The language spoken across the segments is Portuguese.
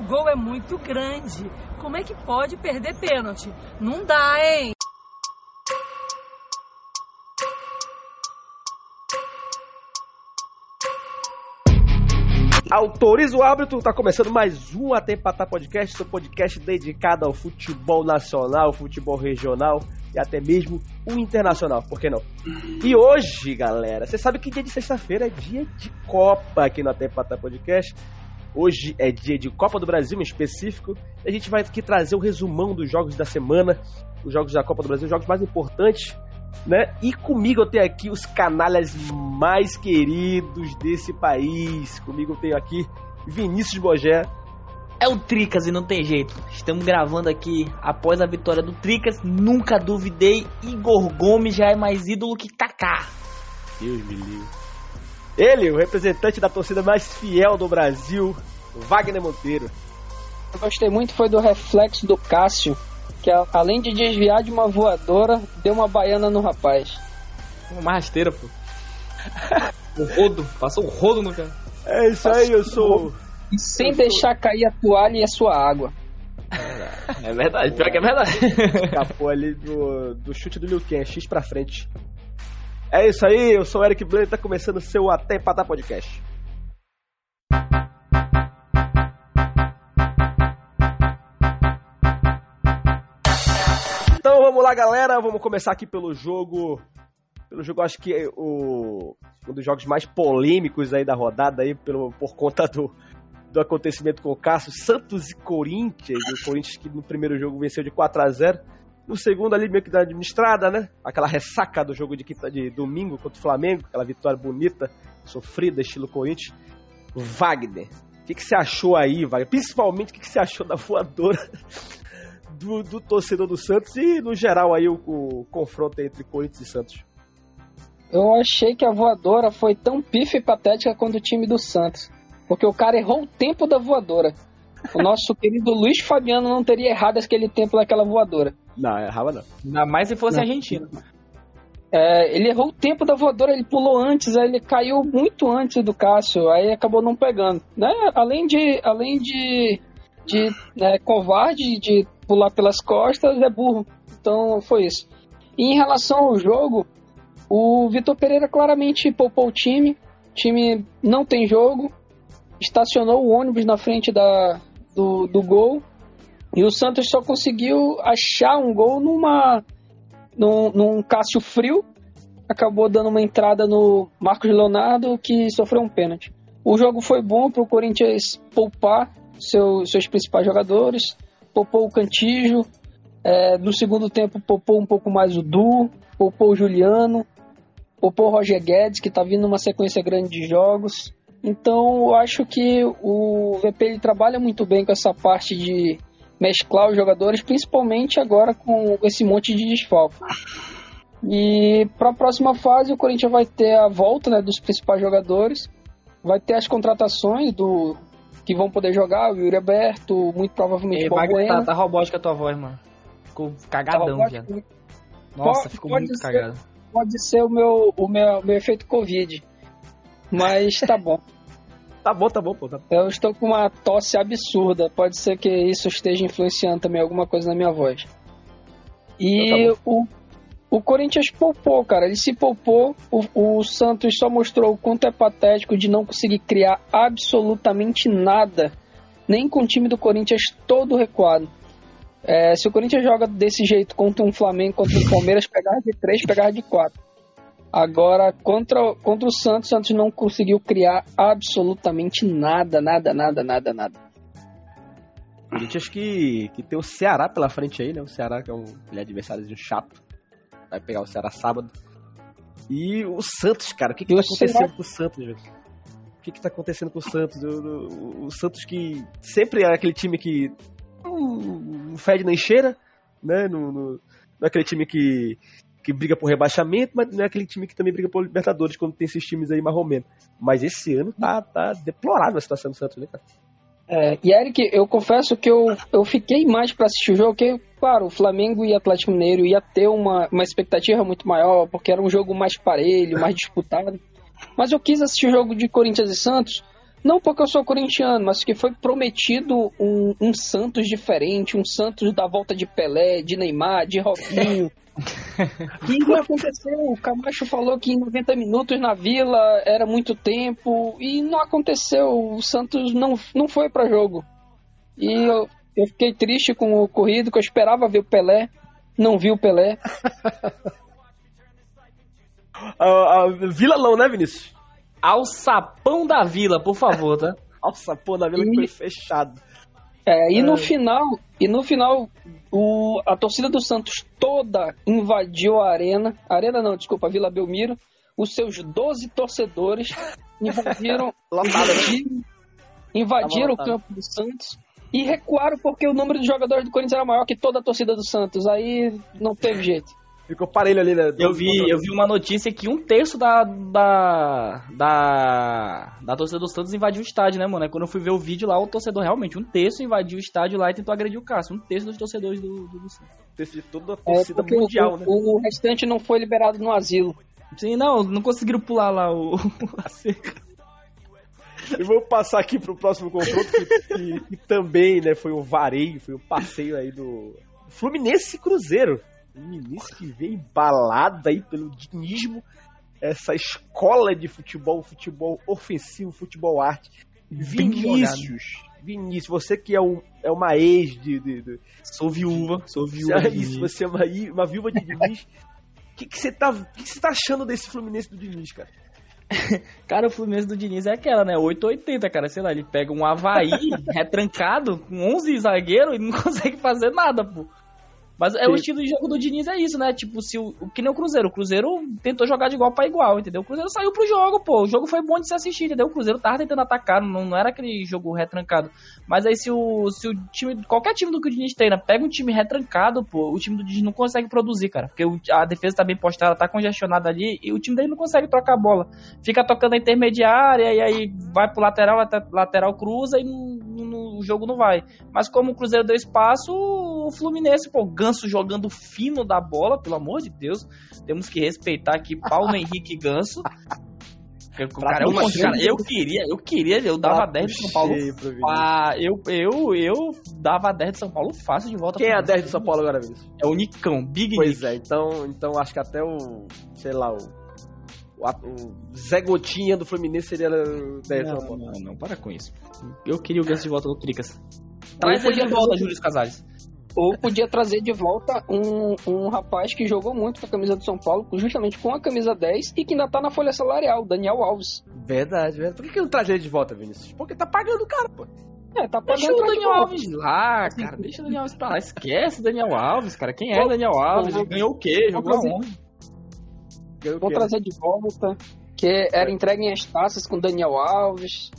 O gol é muito grande. Como é que pode perder pênalti? Não dá, hein? Autoriza o árbitro, tá começando mais um Até Empatar Podcast, seu podcast dedicado ao futebol nacional, futebol regional e até mesmo o internacional, por que não? E hoje, galera, você sabe que dia de sexta-feira é dia de Copa aqui no Até Empatar Podcast. Hoje é dia de Copa do Brasil em específico. E a gente vai aqui trazer o resumão dos jogos da semana, os jogos da Copa do Brasil, os jogos mais importantes né? E comigo eu tenho aqui os canalhas mais queridos desse país. Comigo eu tenho aqui Vinícius Bogé. É o Tricas e não tem jeito. Estamos gravando aqui após a vitória do Tricas. Nunca duvidei. Igor Gomes já é mais ídolo que Kaká. Deus me livre. Ele, o representante da torcida mais fiel do Brasil, Wagner Monteiro. Eu gostei muito foi do reflexo do Cássio que além de desviar de uma voadora, deu uma baiana no rapaz. Uma rasteira, pô. o rodo, passou o rodo no cara. É isso aí, eu sou. E sem eu deixar sou... cair a toalha e a sua água. É verdade, pior que é verdade. Escapou ali do, do chute do Liu Kang, X pra frente. É isso aí, eu sou o Eric Blanc e tá começando o seu Até Empatar Podcast. Então vamos lá, galera. Vamos começar aqui pelo jogo. Pelo jogo, acho que o, um dos jogos mais polêmicos aí da rodada aí, pelo, por conta do, do acontecimento com o Cássio, Santos e Corinthians. O Corinthians que no primeiro jogo venceu de 4 a 0 No segundo ali meio que da administrada, né? Aquela ressaca do jogo de, quinta, de domingo contra o Flamengo, aquela vitória bonita, sofrida, estilo Corinthians. Wagner, o que, que você achou aí, Wagner? Principalmente o que, que você achou da voadora do, do, torcedor do Santos e, no geral, aí o, o, confronto entre Corinthians e Santos? Eu achei que a voadora foi tão pife e patética quanto o time do Santos. Porque o cara errou o tempo da voadora. O nosso querido Luiz Fabiano não teria errado aquele tempo daquela voadora. Não, errava não. Ainda mais se fosse não. argentino. É, ele errou o tempo da voadora, ele pulou antes, aí ele caiu muito antes do Cássio, aí acabou não pegando. Né? Além de, além de, de né, covarde, de pular pelas costas, é burro. Então foi isso. E em relação ao jogo, o Vitor Pereira claramente poupou o time. O time não tem jogo. Estacionou o ônibus na frente da, do, do gol. E o Santos só conseguiu achar um gol numa, num, num Cássio frio. Acabou dando uma entrada no Marcos Leonardo, que sofreu um pênalti. O jogo foi bom para o Corinthians poupar seu, seus principais jogadores poupou o Cantijo, é, no segundo tempo poupou um pouco mais o Du, poupou o Juliano, poupou o Roger Guedes, que está vindo uma sequência grande de jogos. Então eu acho que o VP ele trabalha muito bem com essa parte de mesclar os jogadores, principalmente agora com esse monte de desfalque. E para a próxima fase o Corinthians vai ter a volta né, dos principais jogadores, vai ter as contratações do que vão poder jogar, o Yuri Aberto, muito provavelmente o Wagner, tá, tá robótica a tua voz, mano. Ficou cagadão, tá já. Nossa, pode, ficou muito ser, cagado. Pode ser o meu, o meu, meu efeito Covid. Mas tá bom. tá bom, tá bom, pô. Tá. Eu estou com uma tosse absurda. Pode ser que isso esteja influenciando também alguma coisa na minha voz. E então tá o o Corinthians poupou, cara. Ele se poupou. O, o, Santos só mostrou o quanto é patético de não conseguir criar absolutamente nada. Nem com o time do Corinthians todo recuado. É, se o Corinthians joga desse jeito contra um Flamengo, contra o Palmeiras, pegar de três, pegar de quatro. Agora, contra, contra o Santos, o Santos não conseguiu criar absolutamente nada, nada, nada, nada, nada. Corinthians que, que tem o Ceará pela frente aí, né? O Ceará que é um é adversário chato vai pegar o Ceará sábado. E o Santos, cara, o que, que tá acontecendo com o Santos, velho? O que, que tá acontecendo com o Santos? O, o, o Santos que sempre é aquele time que não fede nem cheira, né? No, no, não é aquele time que, que briga por rebaixamento, mas não é aquele time que também briga por Libertadores quando tem esses times aí mais ou menos. Mas esse ano tá, tá deplorável a situação do Santos, né, cara? É, e Eric, eu confesso que eu, eu fiquei mais para assistir o jogo, que, claro, o Flamengo e Atlético Mineiro ia ter uma, uma expectativa muito maior, porque era um jogo mais parelho, mais disputado. Mas eu quis assistir o jogo de Corinthians e Santos, Não porque eu sou corintiano, mas que foi prometido um, um Santos diferente, um Santos da volta de Pelé, de Neymar, de Robinho. e não aconteceu. O Camacho falou que em 90 minutos na Vila era muito tempo e não aconteceu. O Santos não, não foi para jogo. E eu, eu fiquei triste com o corrido, que eu esperava ver o Pelé, não vi o Pelé. a, a Vila não, né, Vinícius? Ao sapão da Vila, por favor, tá? Ao sapão da Vila e... que foi fechado. É, e no final, e no final, o, a torcida do Santos toda invadiu a arena. Arena não, desculpa, a Vila Belmiro. Os seus 12 torcedores invadiram, invadiram, invadiram o campo do Santos e recuaram porque o número de jogadores do Corinthians era maior que toda a torcida do Santos. Aí não teve jeito. Ficou parelho ali, né? Eu vi, eu vi uma notícia que um terço da, da, da, da torcida do Santos invadiu o estádio, né, mano? Quando eu fui ver o vídeo lá, o torcedor realmente, um terço invadiu o estádio lá e tentou agredir o Cássio. Um terço dos torcedores do, do, do Santos. Um terço de toda a é, torcida é mundial, o, né? O, o restante não foi liberado no asilo. Sim, não, não conseguiram pular lá o, a cerca. E vamos passar aqui pro próximo confronto, que, que, que, também né, foi um vareio, foi um passeio aí do Fluminense Cruzeiro. Um ministro que vem embalado aí pelo dinismo, essa escola de futebol, futebol ofensivo, futebol arte. Vinícius, Vinícius, você que é, um, é uma ex de, de, de... Sou viúva, sou viúva. Isso, você é uma, uma viúva de Diniz. O que, que, você tá, que, que você tá achando desse Fluminense do Diniz, cara? cara, o Fluminense do Diniz é aquela, né? 880, cara. Sei lá, ele pega um Havaí retrancado com 11 zagueiros e não consegue fazer nada, pô. Mas é Sim. o estilo de jogo do Diniz é isso, né? Tipo, se o, que nem o Cruzeiro. O Cruzeiro tentou jogar de igual para igual, entendeu? O Cruzeiro saiu pro jogo, pô. O jogo foi bom de se assistir, entendeu? O Cruzeiro tava tentando atacar, não, não era aquele jogo retrancado. Mas aí se o, se o time, qualquer time do que o Diniz treina, pega um time retrancado, pô, o time do Diniz não consegue produzir, cara. Porque o, a defesa tá bem postada, tá congestionada ali e o time dele não consegue trocar a bola. Fica tocando a intermediária e aí vai pro lateral, lateral cruza e não, não, o jogo não vai. Mas como o Cruzeiro deu espaço, o Fluminense, pô, Ganso jogando fino da bola, pelo amor de Deus. Temos que respeitar aqui Paulo Henrique Ganso. Cara, eu, cara, eu queria, eu queria, eu dava 10 de São Paulo. Ah, eu, eu, eu dava 10 de São Paulo fácil de volta. Quem é a 10 de São Paulo agora, Vinícius? É o Nicão, Big Pois Nick. é, então, então acho que até o, sei lá, o, o, Zé Gotinha do Fluminense seria 10 de São Paulo. Não, não, para com isso. Eu queria o Ganso de volta do Tricas. Traz ele de volta, Júlio Casares. Ou podia trazer de volta um, um rapaz que jogou muito com a camisa do São Paulo, justamente com a camisa 10, e que ainda tá na folha salarial, Daniel Alves. Verdade, verdade. Por que, que não traz ele de volta, Vinícius? Porque tá pagando o cara, pô. É, tá pagando Deixa o Daniel Alves lá, cara. Deixa o Daniel Alves pra lá. Esquece o Daniel Alves, cara. Quem é o Daniel Alves? Ele ganhou o quê? Jogou aonde? Vou trazer de volta. Que era entregue em as taças com Daniel Alves.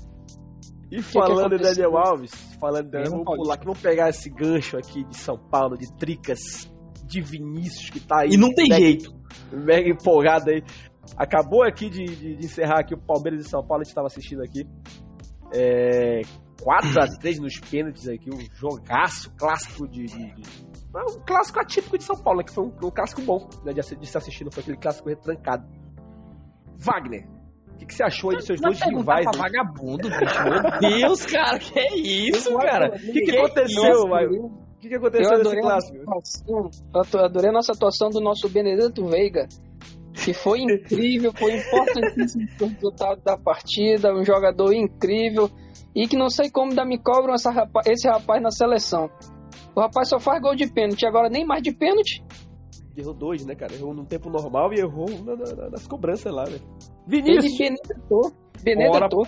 E falando de Daniel Alves, falando Daniel, vamos pular aqui, vamos pegar esse gancho aqui de São Paulo, de Tricas, de Vinícius, que tá aí. E não tem mega, jeito. Mega empolgado aí. Acabou aqui de, de, de, encerrar aqui o Palmeiras de São Paulo, a gente tava assistindo aqui. É, 4x3 nos pênaltis aqui, um jogaço clássico de, de, de, Um clássico atípico de São Paulo, né, que foi um, um clássico bom né, de, de se assistir, não foi aquele clássico retrancado. Wagner, que, que você achou aí dos seus dois rivais? Pra vagabundo, bicho. Meu Deus, cara, que é isso, cara? O que, que, aconteceu, Maio? O que, que aconteceu nesse clássico? Eu adorei a nossa atuação do nosso Benedetto Veiga, que foi incrível, foi importantíssimo o resultado da partida, um jogador incrível, e que não sei como ainda me cobram essa rapaz, esse rapaz na seleção. O rapaz só faz gol de pênalti, agora nem mais de pênalti. Errou dois, né, cara? Errou num tempo normal e errou na, na, nas cobranças lá, velho. Vinícius! Ele benedetou. Benedetou.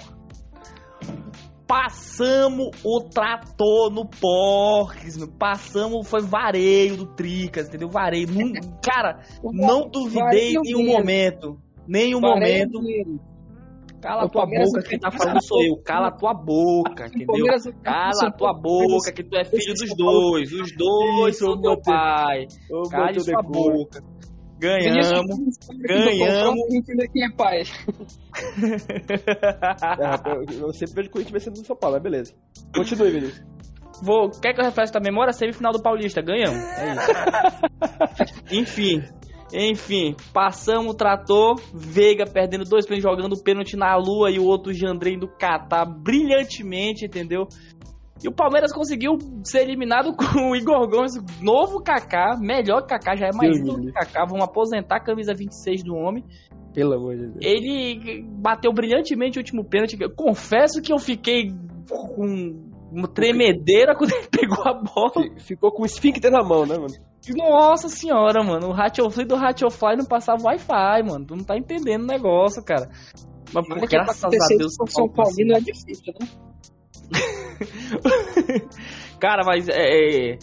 Passamos o trator no Porques, passamos, foi vareio do Tricas, entendeu? Vareio. Cara, não duvidei em um momento. Nem um momento. Cala a tua boca, quem tá falando sou eu. Cala a tua boca, entendeu? Cala a tua boca, que tu é filho dos dois. Os dois são meu pai. Cala a tua boca. Ganhamos. Ganhamos. Quem é pai? é, eu sempre vejo o Corinthians vencendo no São Paulo, mas beleza. Continue, Vinícius. Vou, quer que eu refresque a memória? Semifinal do Paulista, ganhamos. É isso. Enfim. Enfim, passamos o trator, Veiga perdendo dois pênaltis, jogando pênalti na lua e o outro Jandré indo catar brilhantemente, entendeu? E o Palmeiras conseguiu ser eliminado com o Igor Gomes, novo Kaká, melhor que Kaká, já é mais Sim. ídolo que Kaká. Vamos aposentar a camisa 26 do homem. Pelo amor de Deus. Ele bateu brilhantemente o último pênalti. Confesso que eu fiquei com uma tremedeira quando ele pegou a bola. Fi- Ficou com o esfíncter na mão, né, mano? Nossa senhora, mano. O Ratchelfly do Ratchelfly não passava Wi-Fi, mano. Tu não tá entendendo o negócio, cara. Mas Olha que graças pra a Deus São Paulino é difícil, né? Cara, mas é.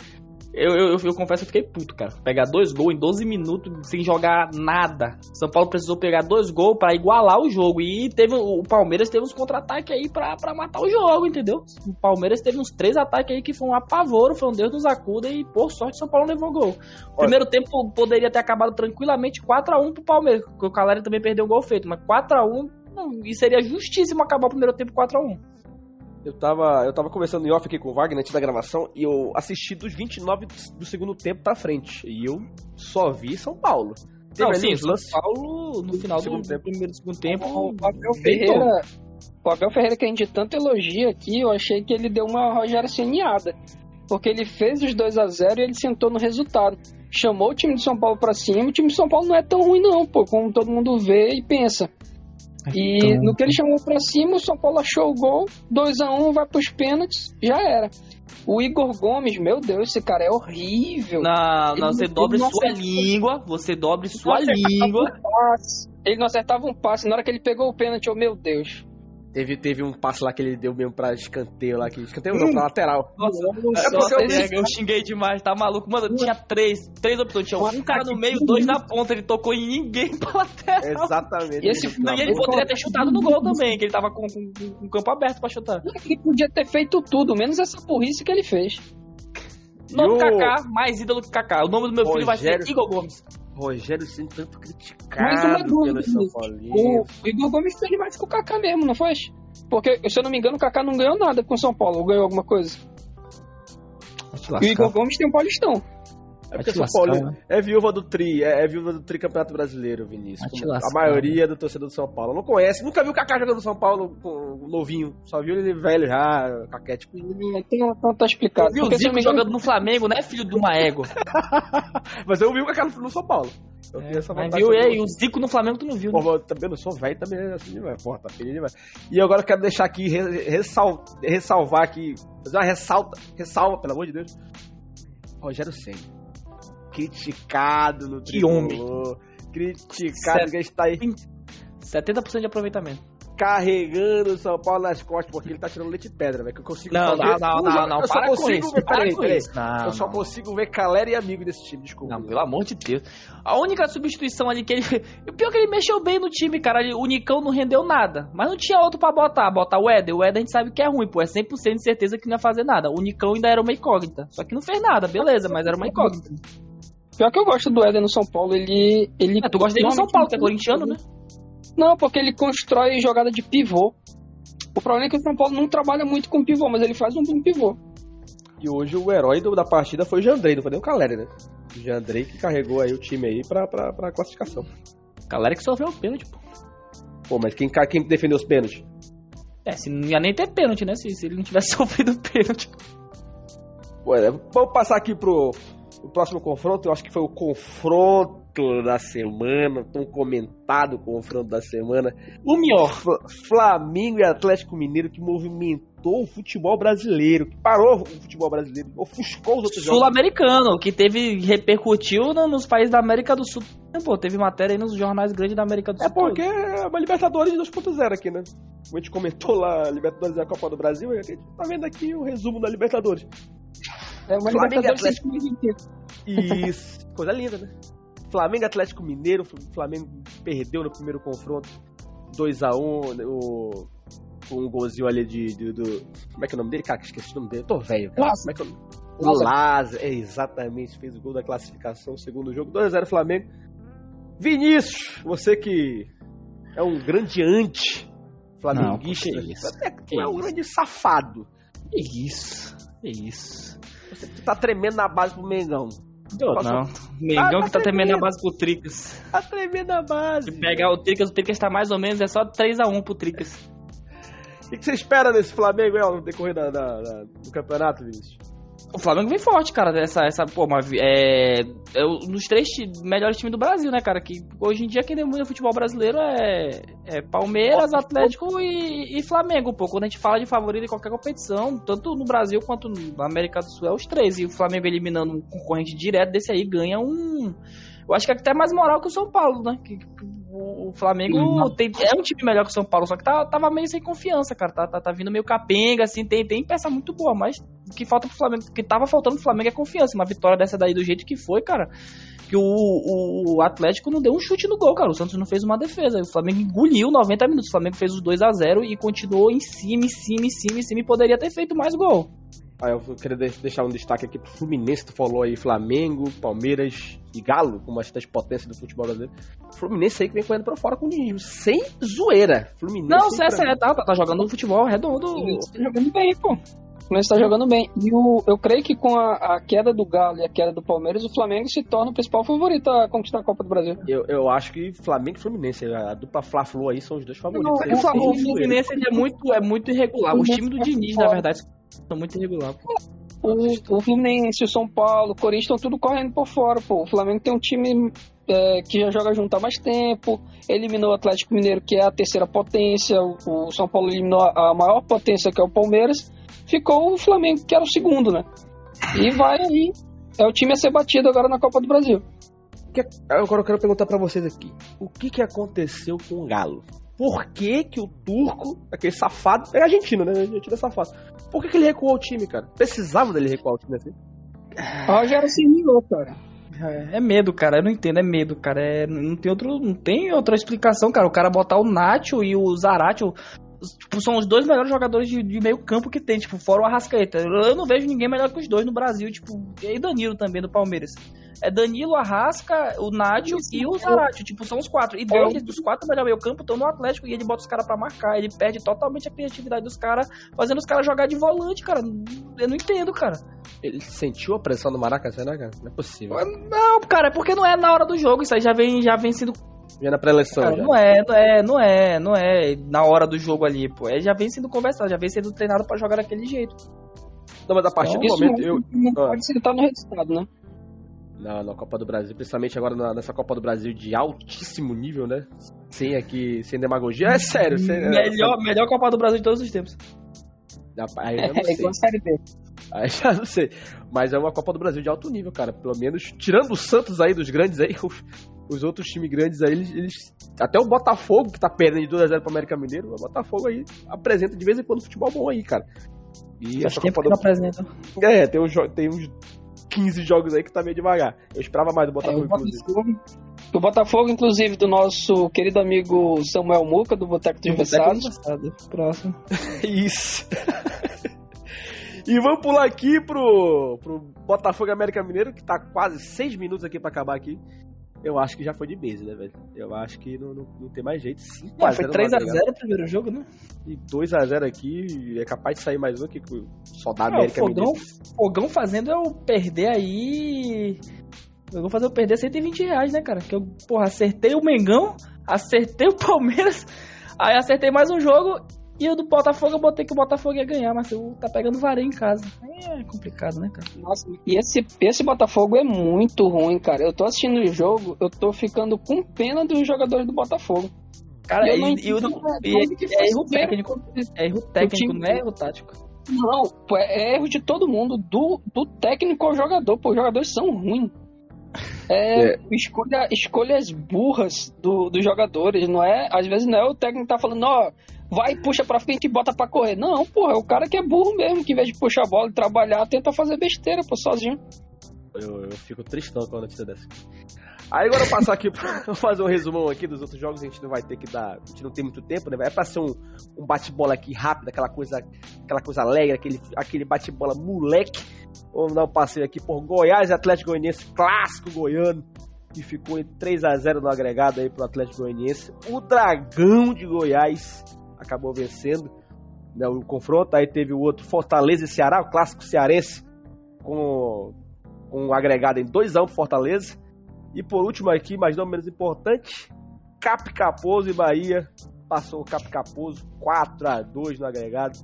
Eu, eu, eu confesso que eu fiquei puto, cara. Pegar dois gols em 12 minutos sem jogar nada. São Paulo precisou pegar dois gols pra igualar o jogo. E teve o Palmeiras teve uns contra-ataques aí pra, pra matar o jogo, entendeu? O Palmeiras teve uns três ataques aí que foi um apavoro, foi um Deus nos acuda e por sorte o São Paulo levou gol. Primeiro tempo poderia ter acabado tranquilamente 4x1 pro Palmeiras, porque o Caleri também perdeu um gol feito, mas 4x1 não, e seria justíssimo acabar o primeiro tempo 4x1. Eu tava, eu tava conversando em off aqui com o Wagner antes da gravação e eu assisti dos 29 do segundo tempo pra frente. E eu só vi São Paulo. Teve Não, sim, uns São Paulo no final do, segundo do tempo. primeiro e segundo tempo. O Abel. Ferreira, o Abel Ferreira que a gente tanto elogia aqui, eu achei que ele deu uma Rogério Ceniada. Porque ele fez os 2 a 0 e ele sentou no resultado. Chamou o time de São Paulo pra cima. O time de São Paulo não é tão ruim, não, pô, como todo mundo vê e pensa. E no que ele chamou pra cima, o São Paulo achou o gol, 2 a 1 vai pros pênaltis, já era. O Igor Gomes, meu Deus, esse cara é horrível. Não, Ele não, você ele dobre não sua língua, você dobre sua acertava língua. um. Ele não acertava um passe. Na hora que ele pegou o pênalti, oh meu Deus. Teve, teve um passe lá que ele deu mesmo pra escanteio lá. Que, escanteio não, pra lateral. Nossa, É nossa, porque eu- eu, eu xinguei demais, tá maluco? Mano, tinha três, três opções. Tinha um cara no meio, dois na ponta. Ele tocou em ninguém pra lateral. Exatamente. E esse E ele poderia ter chutado no gol também, que ele tava com, com, com o campo aberto pra chutar. Ele podia ter feito tudo, menos essa burrice que ele fez. Nome o- Kaká, mais ídolo que Kaká. O nome do meu filho vai ser Rogério- Igor Gomes. Rogério sendo tanto Mais criticado uma dúvida, pelo São. Paulinho. O, Igor Gomes fez mais que o Kaká mesmo, não foi? Porque, se eu não me engano, o Kaká não ganhou nada com o São Paulo, ou ganhou alguma coisa. E o Igor Gomes tem um Paulistão. É porque São lascar, Paulo é viúva do Tri, é, é viúva do Tricampeonato Brasileiro, Vinícius. Como a lascar, maioria do torcedor do São Paulo não conhece, nunca viu o Kaká jogando no São Paulo com novinho, só viu ele velho já, caquete. Então, então tá explicado. Viu o Zico me jogando no Flamengo, né, filho de uma égua? Mas eu vi o Kaká no, no São Paulo. Eu tenho essa Mas viu, e o Zico no Flamengo tu não viu, né? Pô, eu também não sou velho, também é assim demais. Porra, tá feio demais. E agora eu quero deixar aqui, re- ressal- ressalvar aqui, fazer uma ressalta, ressalva, pelo amor de Deus. Rogério Senna. Criticado no Que tricolor. Criticado, que a gente tá aí 70% de aproveitamento. carregando o São Paulo nas costas, porque ele tá tirando leite de pedra, velho. Que eu consigo Não, só não, não, não, não, eu só consigo ver, peraí, peraí. eu só consigo ver Calera e amigo desse time, desculpa. Não, pelo amor de Deus. A única substituição ali que ele. O pior é que ele mexeu bem no time, cara. O Nicão não rendeu nada. Mas não tinha outro pra botar. Botar o Éder. O Éder a gente sabe que é ruim, pô. É 100% de certeza que não ia fazer nada. O Nicão ainda era uma incógnita. Só que não fez nada, beleza, mas era uma incógnita. Pior que eu gosto do Éder no São Paulo, ele. ele É, tu gosta dele no São Paulo, que é corintiano, né? Não, porque ele constrói jogada de pivô. O problema é que o São Paulo não trabalha muito com pivô, mas ele faz um bom pivô. E hoje o herói do- da partida foi o Jandrei, não foi nem o Caleri, né? O Jandrei que carregou aí o time aí pra, pra, pra classificação. Galera que sofreu o pênalti, pô. Pô, mas quem, quem defendeu os pênaltis? É, se não ia nem ter pênalti, né? Se, se ele não tivesse sofrido o pênalti. Pô, é, vamos passar aqui pro, pro próximo confronto. Eu acho que foi o confronto da semana, tão comentado confronto da semana. O melhor. Fla- Flamengo e Atlético Mineiro que movimentou o futebol brasileiro, que parou o futebol brasileiro, ofuscou os outros. Sul-americano, que teve. repercutiu no- nos países da América do Sul. Pô, teve matéria aí nos jornais grandes da América do É Sul. porque é uma Libertadores 2.0 aqui, né? Como a gente comentou lá, Libertadores é a Copa do Brasil, a gente tá vendo aqui o resumo da Libertadores. É uma Flamengo e Atlético. Isso, coisa linda, né? Flamengo e Atlético Mineiro, o Flamengo perdeu no primeiro confronto 2x1, né, o com um golzinho ali de, de- do. Como é que é o nome dele? Cara, esqueci o nome dele. Eu tô velho, cara. Como é que é o nome? O Lázaro, é, exatamente, fez o gol da classificação, segundo jogo, 2x0 Flamengo. Vinícius, você que é um grande anti-flamenguista, Não, que isso, é, é um grande safado. Que isso. Que isso. Você tá tremendo na base pro Mengão. Eu Posso- não. Mengão Ah, que tá tá tremendo a tremendo. base pro Tricas. A tremenda base. Se pegar o Tricas, o Tricas tá mais ou menos, é só 3x1 pro Tricas. O que você espera desse Flamengo ó, no decorrer da, da- da- do campeonato, Vinícius? O Flamengo vem forte, cara. Essa, essa, pô, uma, é, é um dos três melhores times do Brasil, né, cara? Que hoje em dia quem domina o futebol brasileiro é, é Palmeiras, Atlético e, e Flamengo, pô. Quando a gente fala de favorito em qualquer competição, tanto no Brasil quanto na América do Sul, é os três. E o Flamengo eliminando um concorrente direto desse aí ganha um. Eu acho que é até mais moral que o São Paulo, né? Que, que o Flamengo tem, é um time melhor que o São Paulo, só que tá, tava meio sem confiança, cara. Tá, tá, tá vindo meio capenga, assim, tem, tem peça muito boa, mas o que falta pro Flamengo, o que tava faltando pro Flamengo é confiança. Uma vitória dessa daí do jeito que foi, cara. Que o, o, o Atlético não deu um chute no gol, cara. O Santos não fez uma defesa. O Flamengo engoliu 90 minutos. O Flamengo fez os 2 a 0 e continuou em cima, em cima, em cima, em cima e poderia ter feito mais gol. Ah, eu queria de- deixar um destaque aqui pro Fluminense, tu falou aí Flamengo, Palmeiras e Galo, como as das potências do futebol brasileiro. Fluminense aí que vem correndo pra fora com o Diniz, sem zoeira. Fluminense Não, aí você é sério, tá, tá, tá jogando futebol redondo. O Fluminense tá jogando bem, pô. O Fluminense tá jogando bem. E o, eu creio que com a, a queda do Galo e a queda do Palmeiras, o Flamengo se torna o principal favorito a conquistar a Copa do Brasil. Eu, eu acho que Flamengo e Fluminense, a dupla Fla-Flu aí são os dois favoritos. Não, aí, O, o. Fluminense ele é muito, é muito irregular. Os times do Diniz, na verdade, são muito irregulares. O, o Fluminense, o São Paulo, o Corinthians estão tudo correndo por fora, pô. O Flamengo tem um time é, que já joga junto há mais tempo, eliminou o Atlético Mineiro, que é a terceira potência, o, o São Paulo eliminou a, a maior potência, que é o Palmeiras, ficou o Flamengo, que era o segundo, né? E vai aí, é o time a ser batido agora na Copa do Brasil. Que- Agora eu quero perguntar pra vocês aqui. O que que aconteceu com o Galo? Por que que o turco, aquele safado, é argentino, né? Argentino é safado. Por que que ele recuou o time, cara? Precisava dele recuar o time assim? O Rogério se ligou, cara. É, é medo, cara. Eu não entendo, é medo, cara. É, não tem outro, não tem outra explicação, cara. O cara botar o Nacho e o Zarate, o- os- tipo, são os dois melhores jogadores de, de meio campo que tem, tipo, fora o Arrascaeta. Eu não vejo ninguém melhor que os dois no Brasil, tipo, e Danilo também do Palmeiras. É Danilo, Arrasca, o Nádio e o Zarate, tipo, são os quatro. E dois dos quatro melhores meio campo estão no Atlético e ele bota os caras pra marcar. Ele perde totalmente a criatividade dos caras, fazendo os caras jogar de volante, cara. Eu não entendo, cara. Ele sentiu a pressão do Maracanã, né, cara? Não é possível. Não, cara, é porque não é na hora do jogo. Isso aí já vem, já vem sendo. Já na Cara, já. não é, não é, não é, não é na hora do jogo ali, pô. É, já vem sendo conversado, já vem sendo treinado pra jogar daquele jeito. Não, mas a partir do Isso momento, eu, não Ah. pode citar no resultado, né? Na, na Copa do Brasil, principalmente agora na- nessa Copa do Brasil de altíssimo nível, né? Sem aqui, sem demagogia. É sério, sem, é, melhor, melhor Copa do Brasil de todos os tempos. Aí eu já não É sei. igual a Série B. Aí já não sei. Mas é uma Copa do Brasil de alto nível, cara. Pelo menos, tirando o Santos aí, dos grandes aí, os, os outros times grandes aí, eles, eles- Até o Botafogo, que tá perdendo de 2x0 pro América Mineiro, o Botafogo aí apresenta de vez em quando futebol bom aí, cara. E Faz essa Copa que do apresenta. É, tem, jo- tem uns 15 jogos aí que tá meio devagar. Eu esperava mais do É, Botafogo, o, inclusive. Botafogo, o Botafogo, inclusive, do nosso querido amigo Samuel Muca, do Boteco dos Versados. Próximo. Isso. e vamos pular aqui pro, pro Botafogo América Mineiro, que tá quase 6 minutos aqui pra acabar aqui. Eu acho que já foi de base, né, velho? Eu acho que não, não, não tem mais jeito. 5 Ué, a foi 0 no 3x0 agregado. o primeiro jogo, né? E 2x0 aqui, é capaz de sair mais um aqui, que só dá Ah, o América fogão, fogão fazendo eu perder aí. Eu vou fazer eu perder 120 reais, né, cara? Que eu, porra, acertei o Mengão, acertei o Palmeiras, aí acertei mais um jogo e o do Botafogo eu botei que o Botafogo ia ganhar, mas eu tá pegando vareio em casa. Aí é complicado, né, cara? Nossa, e esse, esse Botafogo é muito ruim, cara. Eu tô assistindo o jogo, eu tô ficando com pena dos jogadores do Botafogo. Cara, Eu e, não e, o do- e é, é erro fizeram. técnico. É erro técnico, não é erro tático. Não, é erro de todo mundo, do, do técnico ao jogador, pô, os jogadores são ruins. É, Escolha, escolhas burras do, dos jogadores, não é? Às vezes não é o técnico que tá falando, ó, vai, puxa pra frente e bota pra correr. Não, porra, é o cara que é burro mesmo, que em vez de puxar a bola e trabalhar, tenta fazer besteira, pô, sozinho. Eu, eu fico tristão com a notícia dessa. Aí agora eu passar aqui pra fazer um resumão aqui dos outros jogos, a gente não vai ter que dar. A gente não tem muito tempo, né? É pra ser um, um bate-bola aqui rápido, aquela coisa, aquela coisa alegre, aquele, aquele bate-bola moleque. Vamos dar um passeio aqui por Goiás e Atlético Goianiense, clássico goiano, que ficou em 3 a 0 no agregado aí pro Atlético Goianiense. O Dragão de Goiás acabou vencendo né, o confronto. Aí teve o outro Fortaleza e Ceará, o clássico cearense, com, com um agregado em 2x1 pro Fortaleza. E por último aqui, mas não menos importante, Cap Caposo e Bahia. Passou o Cap Caposo 4x2 no agregado.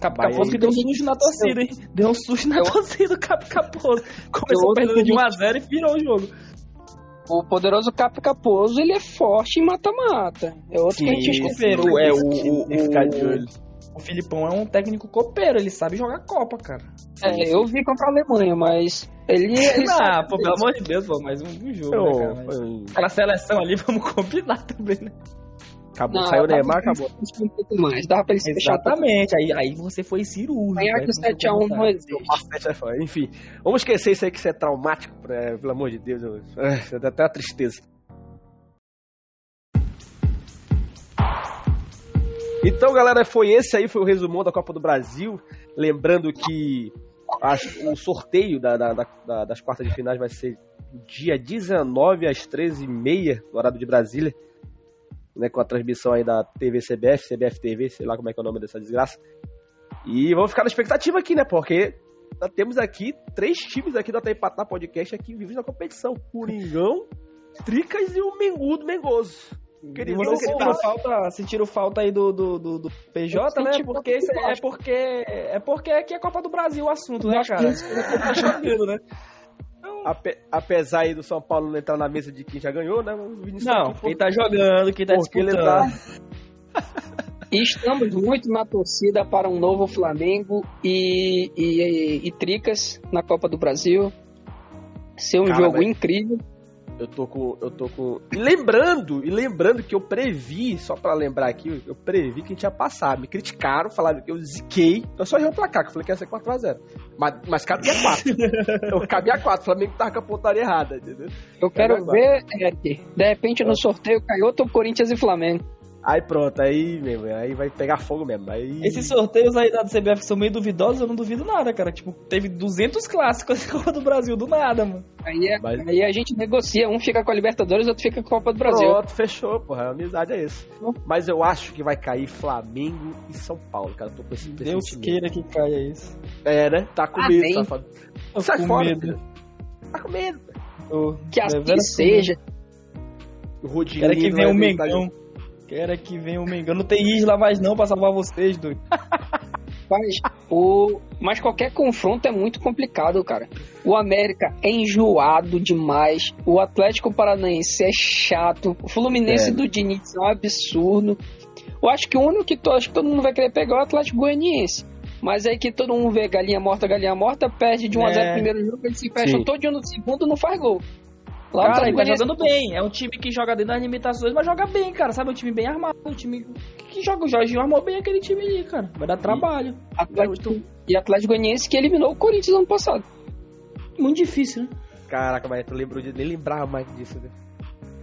Cap Bahia Caposo que deu um susto na torcida, hein? Deu um susto na torcida o Cap Caposo. Começou perdendo de 1x0 e virou o jogo. O poderoso Cap Caposo, ele é forte em mata-mata. É outro que a gente Sim. Copeiro, é o, o, ficar de olho. o Filipão é um técnico copeiro, ele sabe jogar Copa, cara. É, eu vi contra a Alemanha, mas ele. ele Ah, sabe- pô, pelo amor de Deus, pô, mais um, um jogo, Pô, né, cara? Mas Aquela seleção ali, vamos combinar também, né? Acabou, Não, saiu o Neymar, pra acabou. um pouco mais. Dava pra ele se fechar pouco. Exatamente, aí, aí você foi cirúrgico. Ganhar aí que você 7x1 foi não existe. É. Enfim, vamos esquecer isso aí que isso é traumático, né? pelo amor de Deus. Eu... É, dá até uma tristeza. Então, galera, foi esse aí, foi o resumão da Copa do Brasil. Lembrando que as- o sorteio da- da- da- das quartas de finais vai ser dia 19 às 13h30, no horário de Brasília. Né, com a transmissão aí da TV CBF, CBF TV, sei lá como é que é o nome dessa desgraça. E vamos ficar na expectativa aqui, né? Porque nós temos aqui três times aqui do Até Empatar Podcast aqui vivos na competição. Coringão, Tricas e o Mengudo Mengoso. Querido, vocês sentiram falta, sentiram falta aí do, do, do, do PJ, né? Porque é, é porque é porque aqui é Copa do Brasil o assunto, né, cara? Tá chovendo, né? Ape- apesar aí do São Paulo não entrar na mesa de quem já ganhou, né? O Vinícius Não, aqui, quem tá jogando, quem tá ele disputando. tá. E estamos muito na torcida para um novo Flamengo e, e, e Tricas na Copa do Brasil. Ser um Cara, jogo mas- incrível. Eu tô com. Eu tô com. E lembrando, e lembrando que eu previ, só pra lembrar aqui, eu previ que a gente ia passar. Me criticaram, falaram que eu ziquei. Eu só errei o placar, que eu falei que ia ser 4x0. Mas, mas cabia 4. eu cabia 4, o Flamengo tava com a pontaria errada, entendeu? Eu quero ver, Eric, de repente no sorteio cai outro Corinthians e Flamengo. Aí pronto, aí, meu, aí vai pegar fogo mesmo. Aí... Esses sorteios aí da CBF que são meio duvidosos, eu não duvido nada, cara. Tipo, teve 200 clássicos na Copa do Brasil, do nada, mano. Aí, é- Mas- aí a gente negocia, um fica com a Libertadores, outro fica com a Copa do Brasil. Pronto, fechou, porra. A amizade é isso. Mas eu acho que vai cair Flamengo e São Paulo, cara. Eu tô com esse Deus queira que caia isso. É, né? Tá com medo, safado. Tô Sai com fora, medo. filho. Tá com medo. Tô Que assim seja. O Rodinho. Quero que não venha vai o Mengão. Quero que venha o Mengão. Não tem Isla mais não pra salvar vocês, doido. Mas, o... Mas qualquer confronto é muito complicado, cara. O América é enjoado demais. O Atlético Paranaense é chato. O Fluminense É. do Diniz é um absurdo. Eu acho que o único que, to... acho que todo mundo vai querer pegar é o Atlético Goianiense. Mas aí que todo mundo vê galinha morta, galinha morta, perde de 1 a 0 É. no primeiro jogo, eles se fecham Sim. todo no segundo não faz gol. Lá o Cara, ele tá jogando bem. É um time que joga dentro das limitações, mas joga bem, cara. Sabe? É um time bem armado. Um time que joga. O Jorginho armou bem aquele time ali, cara. Vai dar trabalho. Atlético... E Atlético Goianiense que eliminou o Corinthians ano passado. Muito difícil, né? Caraca, mas tu lembrou de. Nem lembrava mais disso, né?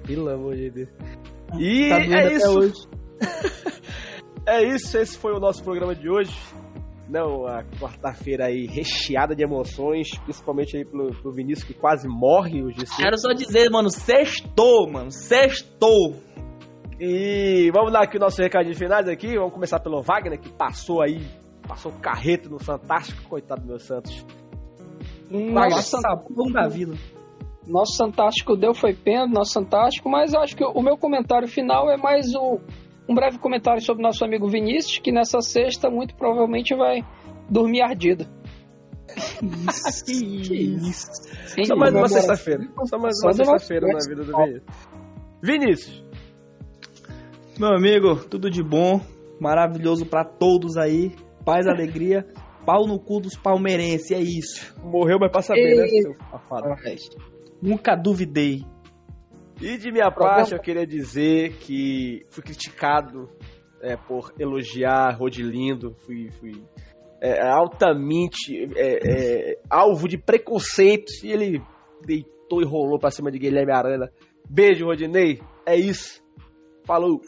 Pelo amor de Deus. E Tá é até isso. hoje. É isso, esse foi o nosso programa de hoje. Não, a quarta-feira aí recheada de emoções, principalmente aí pro, pro Vinícius que quase morre hoje. Quero só dizer, mano, sextou, mano. Sextou. E vamos dar aqui o nosso recadinho finais aqui. Vamos começar pelo Wagner, que passou aí, passou o carreto no Fantástico. Coitado do meu Santos. Nossa, Nossa, sabão da vida. Nosso Fantástico deu foi pena, nosso Fantástico, mas eu acho que o meu comentário final é mais o- um breve comentário sobre nosso amigo Vinícius, que nessa sexta muito provavelmente vai dormir ardido. que isso. Só mais uma sexta-feira. Só mais uma sexta-feira na vida do Vinícius. Vinícius, Meu amigo, tudo de bom. Maravilhoso pra todos aí. Paz, alegria. Pau no cu dos palmeirenses, é isso. morreu, mas pra saber, né, seu safado? Nunca duvidei. E de minha parte, eu queria dizer que fui criticado é, por elogiar Rodilindo, fui, fui é, altamente é, é, alvo de preconceitos e ele deitou e rolou pra cima de Guilherme Arana. Beijo, Rodinei. É isso. Falou.